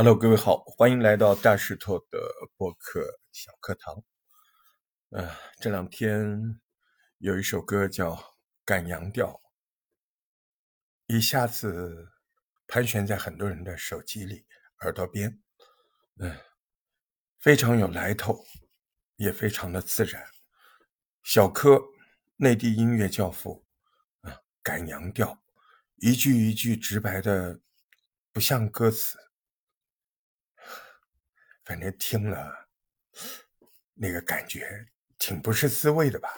Hello，各位好，欢迎来到大石头的播客小课堂。呃，这两天有一首歌叫《赶羊调》，一下子盘旋在很多人的手机里、耳朵边，嗯，非常有来头，也非常的自然。小柯，内地音乐教父，啊，《赶羊调》，一句一句直白的，不像歌词。反正听了，那个感觉挺不是滋味的吧？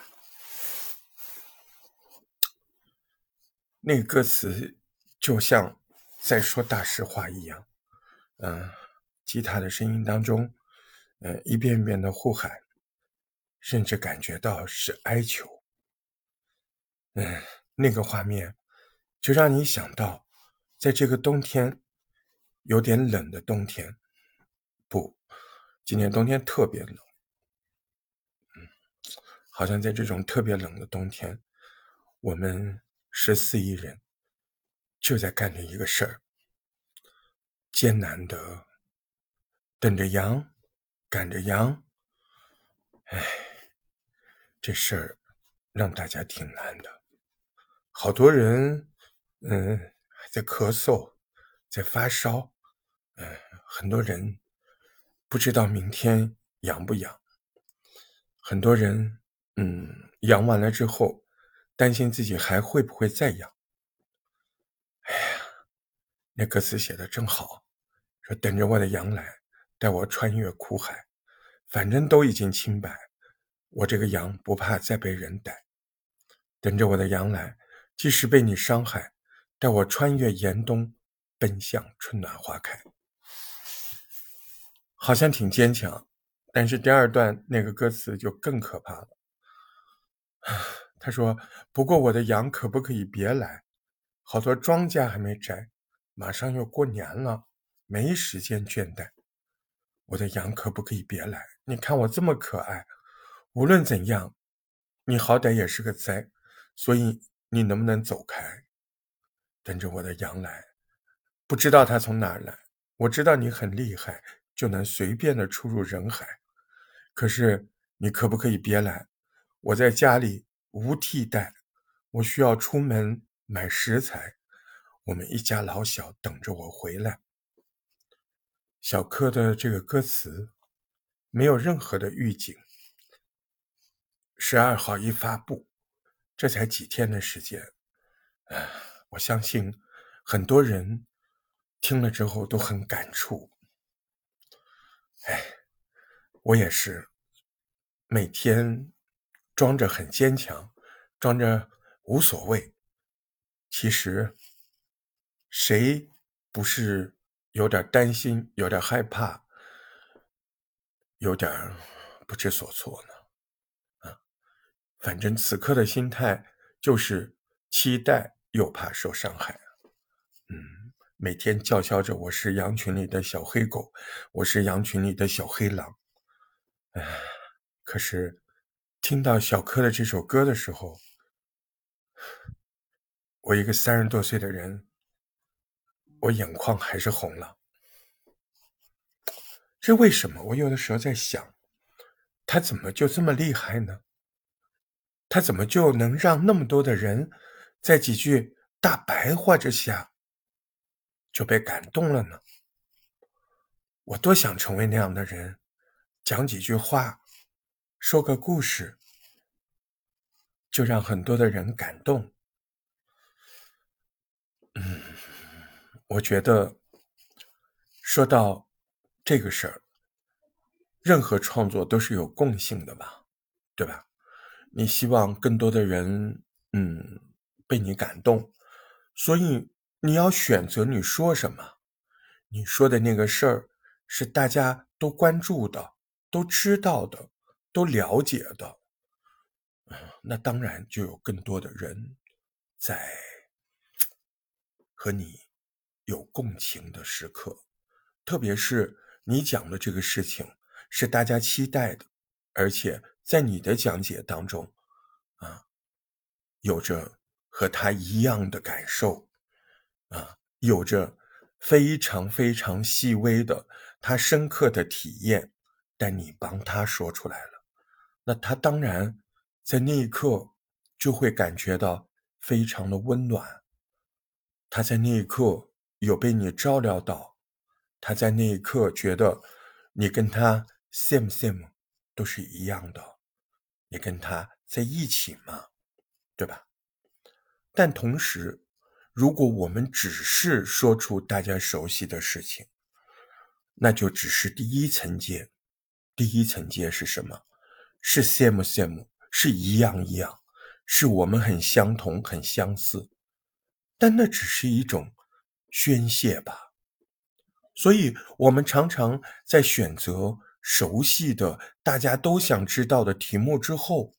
那个歌词就像在说大实话一样，嗯，吉他的声音当中，嗯，一遍遍的呼喊，甚至感觉到是哀求，嗯，那个画面就让你想到，在这个冬天，有点冷的冬天，不。今年冬天特别冷，嗯，好像在这种特别冷的冬天，我们十四亿人就在干着一个事儿，艰难的等着羊，赶着羊，哎，这事儿让大家挺难的，好多人，嗯，还在咳嗽，在发烧，嗯，很多人。不知道明天养不养，很多人，嗯，养完了之后，担心自己还会不会再养。哎呀，那歌词写的真好，说等着我的羊来，带我穿越苦海，反正都已经清白，我这个羊不怕再被人逮。等着我的羊来，即使被你伤害，带我穿越严冬，奔向春暖花开。好像挺坚强，但是第二段那个歌词就更可怕了。他说：“不过我的羊可不可以别来？好多庄稼还没摘，马上要过年了，没时间倦怠。我的羊可不可以别来？你看我这么可爱，无论怎样，你好歹也是个灾，所以你能不能走开？等着我的羊来，不知道它从哪儿来，我知道你很厉害。”就能随便的出入人海，可是你可不可以别来？我在家里无替代，我需要出门买食材，我们一家老小等着我回来。小柯的这个歌词没有任何的预警，十二号一发布，这才几天的时间，啊，我相信很多人听了之后都很感触。哎，我也是，每天装着很坚强，装着无所谓。其实，谁不是有点担心、有点害怕、有点不知所措呢？啊，反正此刻的心态就是期待又怕受伤害。嗯。每天叫嚣着我是羊群里的小黑狗，我是羊群里的小黑狼。唉，可是听到小柯的这首歌的时候，我一个三十多岁的人，我眼眶还是红了。这为什么？我有的时候在想，他怎么就这么厉害呢？他怎么就能让那么多的人在几句大白话之下？就被感动了呢。我多想成为那样的人，讲几句话，说个故事，就让很多的人感动。嗯，我觉得说到这个事儿，任何创作都是有共性的吧，对吧？你希望更多的人，嗯，被你感动，所以。你要选择你说什么，你说的那个事儿是大家都关注的、都知道的、都了解的，那当然就有更多的人在和你有共情的时刻，特别是你讲的这个事情是大家期待的，而且在你的讲解当中，啊，有着和他一样的感受。啊，有着非常非常细微的，他深刻的体验，但你帮他说出来了，那他当然在那一刻就会感觉到非常的温暖。他在那一刻有被你照料到，他在那一刻觉得你跟他 same same 都是一样的，你跟他在一起嘛，对吧？但同时，如果我们只是说出大家熟悉的事情，那就只是第一层阶。第一层阶是什么？是 same same，是一样一样，是我们很相同、很相似。但那只是一种宣泄吧。所以，我们常常在选择熟悉的、大家都想知道的题目之后，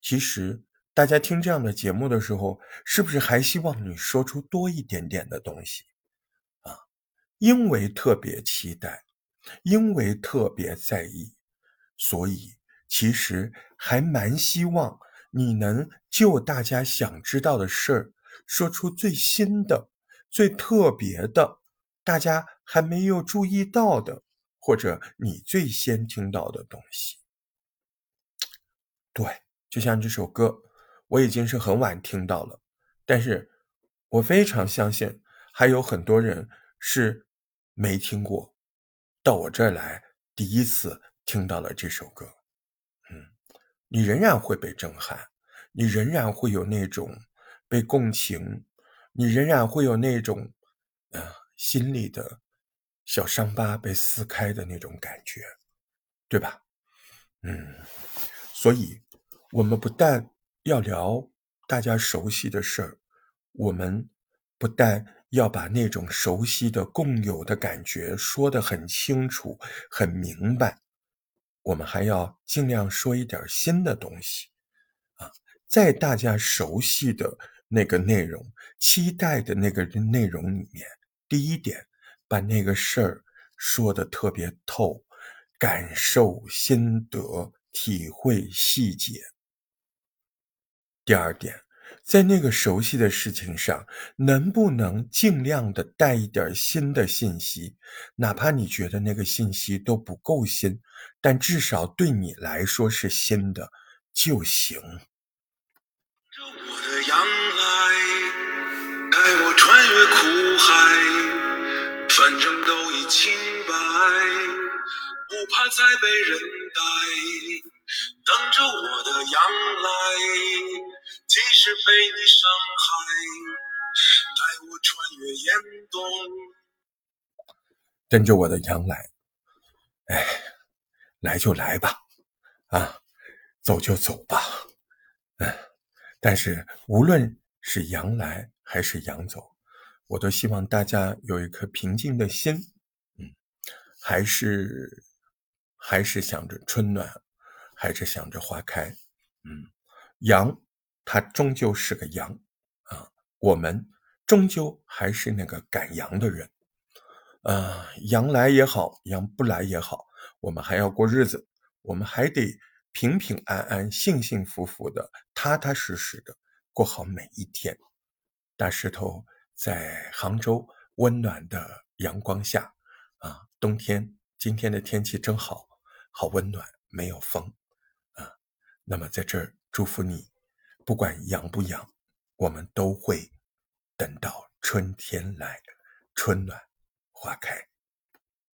其实。大家听这样的节目的时候，是不是还希望你说出多一点点的东西啊？因为特别期待，因为特别在意，所以其实还蛮希望你能就大家想知道的事儿，说出最新的、最特别的，大家还没有注意到的，或者你最先听到的东西。对，就像这首歌。我已经是很晚听到了，但是我非常相信还有很多人是没听过，到我这儿来第一次听到了这首歌，嗯，你仍然会被震撼，你仍然会有那种被共情，你仍然会有那种，呃，心里的小伤疤被撕开的那种感觉，对吧？嗯，所以我们不但。要聊大家熟悉的事儿，我们不但要把那种熟悉的共有的感觉说得很清楚、很明白，我们还要尽量说一点新的东西啊，在大家熟悉的那个内容、期待的那个内容里面，第一点，把那个事儿说得特别透，感受、心得、体会、细节。第二点，在那个熟悉的事情上，能不能尽量的带一点新的信息？哪怕你觉得那个信息都不够新，但至少对你来说是新的就行。带我穿越苦海，反正都已清白，不怕再被人逮。等着我的羊来，即使被你伤害，带我穿越严冬。跟着我的羊来，哎，来就来吧，啊，走就走吧，嗯，但是无论是羊来还是羊走，我都希望大家有一颗平静的心，嗯，还是还是想着春暖。还是想着花开，嗯，羊，它终究是个羊啊。我们终究还是那个赶羊的人，啊，羊来也好，羊不来也好，我们还要过日子，我们还得平平安安、幸幸福福的、踏踏实实的过好每一天。大石头在杭州温暖的阳光下，啊，冬天今天的天气真好，好温暖，没有风。那么，在这儿祝福你，不管阳不阳，我们都会等到春天来，春暖花开。